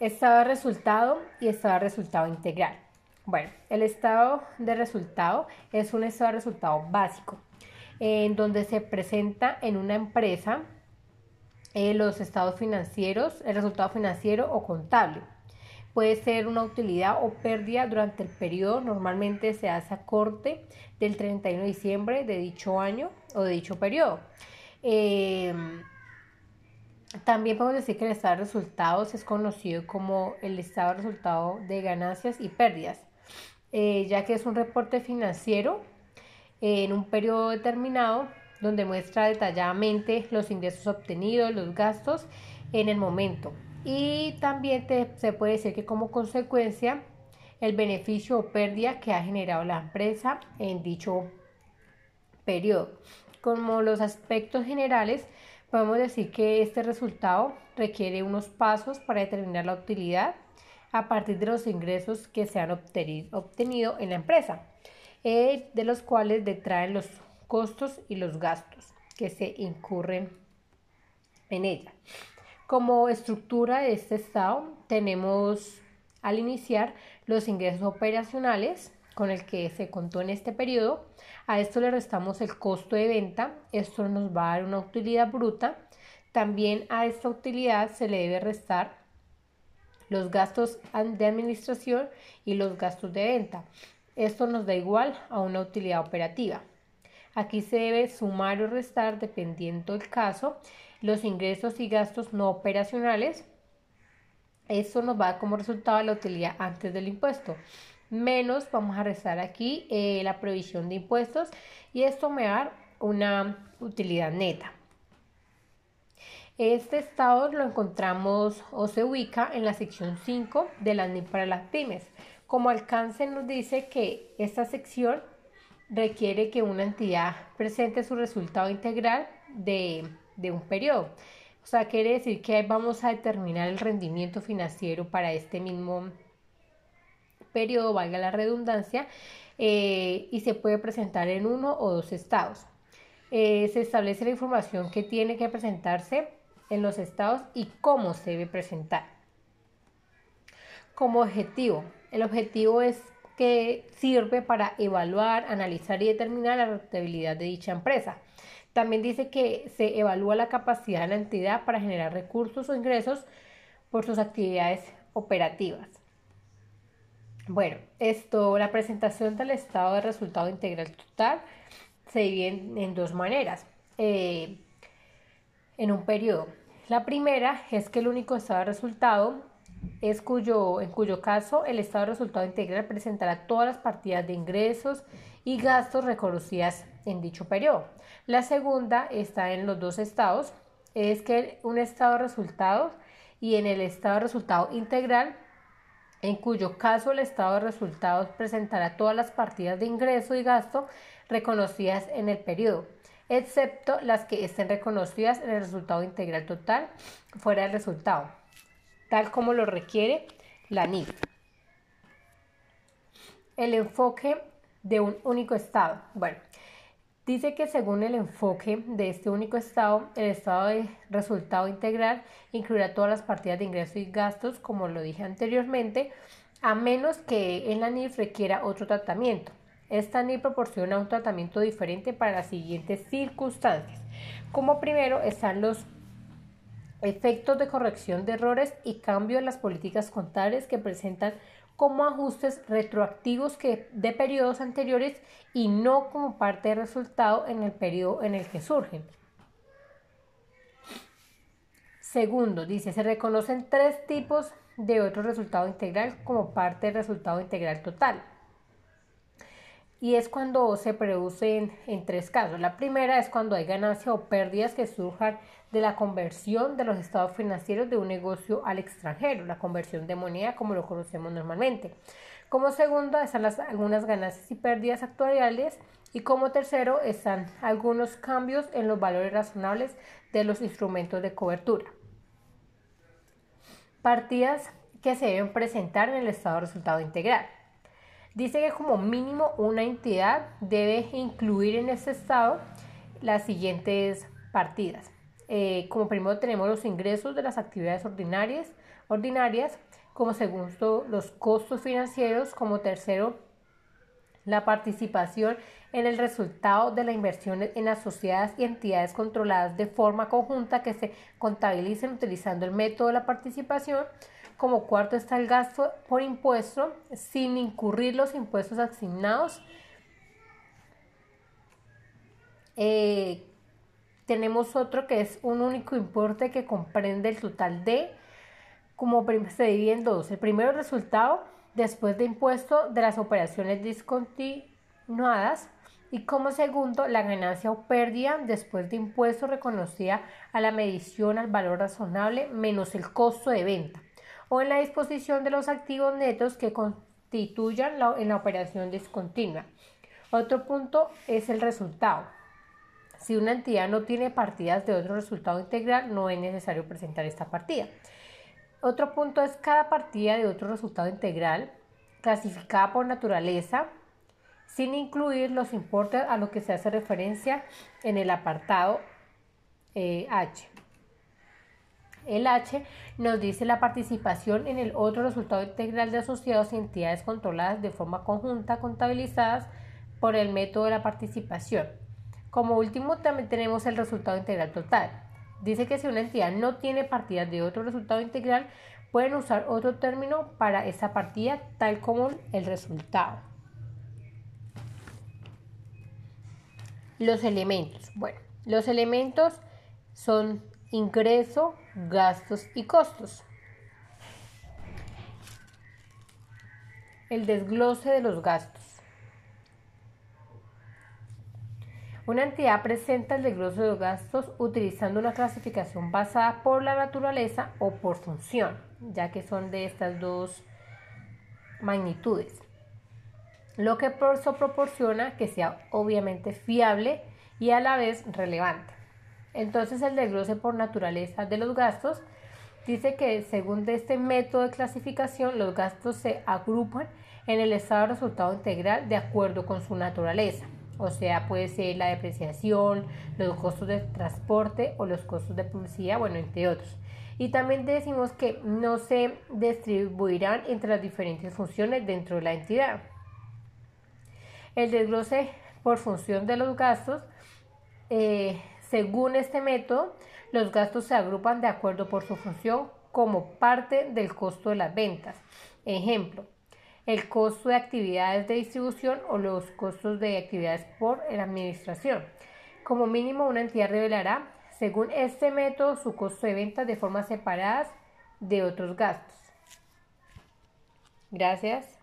estado de resultado y estado de resultado integral. Bueno, el estado de resultado es un estado de resultado básico en donde se presenta en una empresa eh, los estados financieros, el resultado financiero o contable. Puede ser una utilidad o pérdida durante el periodo, normalmente se hace a corte del 31 de diciembre de dicho año o de dicho periodo. Eh, también podemos decir que el estado de resultados es conocido como el estado de resultado de ganancias y pérdidas, eh, ya que es un reporte financiero en un periodo determinado donde muestra detalladamente los ingresos obtenidos, los gastos en el momento. Y también se puede decir que como consecuencia el beneficio o pérdida que ha generado la empresa en dicho periodo. Como los aspectos generales, podemos decir que este resultado requiere unos pasos para determinar la utilidad a partir de los ingresos que se han obtenido en la empresa. Eh, de los cuales detraen los costos y los gastos que se incurren en ella. Como estructura de este estado tenemos al iniciar los ingresos operacionales con el que se contó en este periodo. A esto le restamos el costo de venta. Esto nos va a dar una utilidad bruta. También a esta utilidad se le debe restar los gastos de administración y los gastos de venta. Esto nos da igual a una utilidad operativa. Aquí se debe sumar o restar, dependiendo del caso, los ingresos y gastos no operacionales. Esto nos va a dar como resultado la utilidad antes del impuesto. Menos vamos a restar aquí eh, la provisión de impuestos y esto me va a dar una utilidad neta. Este estado lo encontramos o se ubica en la sección 5 de la NIP para las pymes. Como alcance nos dice que esta sección requiere que una entidad presente su resultado integral de, un periodo. O sea, quiere decir que vamos a determinar el rendimiento financiero para este mismo periodo, valga la redundancia, eh, y se puede presentar en uno o dos estados. Eh, se establece la información que tiene que presentarse en los estados y cómo se debe presentar. Como objetivo, el objetivo es que sirve para evaluar, analizar y determinar la rentabilidad de dicha empresa. También dice que se evalúa la capacidad de la entidad para generar recursos o ingresos por sus actividades operativas. Bueno, esto, la presentación del estado de resultado integral total se divide en, dos maneras. Eh, en un periodo. La primera es que el único estado de resultado es cuyo, en cuyo caso el estado de resultado integral presentará todas las partidas de ingresos y gastos reconocidas en dicho periodo. La segunda está en los dos estados, es que un estado de resultados y en el estado de resultado integral, en cuyo caso el estado de resultados presentará todas las partidas de ingreso y gasto reconocidas en el periodo, excepto las que estén reconocidas en el resultado integral total fuera del resultado tal como lo requiere la NIF. El enfoque de un único estado. Bueno, dice que según el enfoque de este único estado, el estado de resultado integral incluirá todas las partidas de ingresos y gastos, como lo dije anteriormente, a menos que en la NIF requiera otro tratamiento. Esta NIF proporciona un tratamiento diferente para las siguientes circunstancias. Como primero están los efectos de corrección de errores y cambio en las políticas contables que presentan como ajustes retroactivos que, de periodos anteriores y no como parte del resultado en el periodo en el que surgen. Segundo, dice, se reconocen tres tipos de otro resultado integral como parte del resultado integral total y es cuando se producen en tres casos. La primera es cuando hay ganancias o pérdidas que surjan de la conversión de los estados financieros de un negocio al extranjero, la conversión de moneda como lo conocemos normalmente. Como segundo están las, algunas ganancias y pérdidas actuariales y como tercero están algunos cambios en los valores razonables de los instrumentos de cobertura. Partidas que se deben presentar en el estado de resultado integral. Dice que como mínimo una entidad debe incluir en ese estado las siguientes partidas. Eh, como primero tenemos los ingresos de las actividades ordinarias ordinarias, como segundo los costos financieros, como tercero la participación en el resultado de la inversión en las y entidades controladas de forma conjunta que se contabilicen utilizando el método de la participación. Como cuarto está el gasto por impuesto sin incurrir los impuestos asignados. Eh, tenemos otro que es un único importe que comprende el total de, como se divide en dos. El primero resultado después de impuesto de las operaciones discontinuadas y como segundo la ganancia o pérdida después de impuesto reconocida a la medición al valor razonable menos el costo de venta o en la disposición de los activos netos que constituyan la, en la operación discontinua. Otro punto es el resultado. Si una entidad no tiene partidas de otro resultado integral, no es necesario presentar esta partida. Otro punto es cada partida de otro resultado integral clasificada por naturaleza sin incluir los importes a los que se hace referencia en el apartado eh, H. El H nos dice la participación en el otro resultado integral de asociados y entidades controladas de forma conjunta contabilizadas por el método de la participación. Como último también tenemos el resultado integral total. Dice que si una entidad no tiene partidas de otro resultado integral, pueden usar otro término para esa partida, tal como el resultado. Los elementos. Bueno, los elementos son ingreso, gastos y costos. El desglose de los gastos. Una entidad presenta el desglose de los gastos utilizando una clasificación basada por la naturaleza o por función, ya que son de estas dos magnitudes. Lo que eso proporciona que sea obviamente fiable y a la vez relevante. Entonces el desglose por naturaleza de los gastos dice que según este método de clasificación los gastos se agrupan en el estado de resultado integral de acuerdo con su naturaleza. O sea, puede ser la depreciación, los costos de transporte o los costos de publicidad, bueno, entre otros. Y también decimos que no se distribuirán entre las diferentes funciones dentro de la entidad. El desglose por función de los gastos, eh, según este método, los gastos se agrupan de acuerdo por su función como parte del costo de las ventas. Ejemplo, el costo de actividades de distribución o los costos de actividades por la administración. Como mínimo, una entidad revelará, según este método, su costo de venta de forma separadas de otros gastos. Gracias.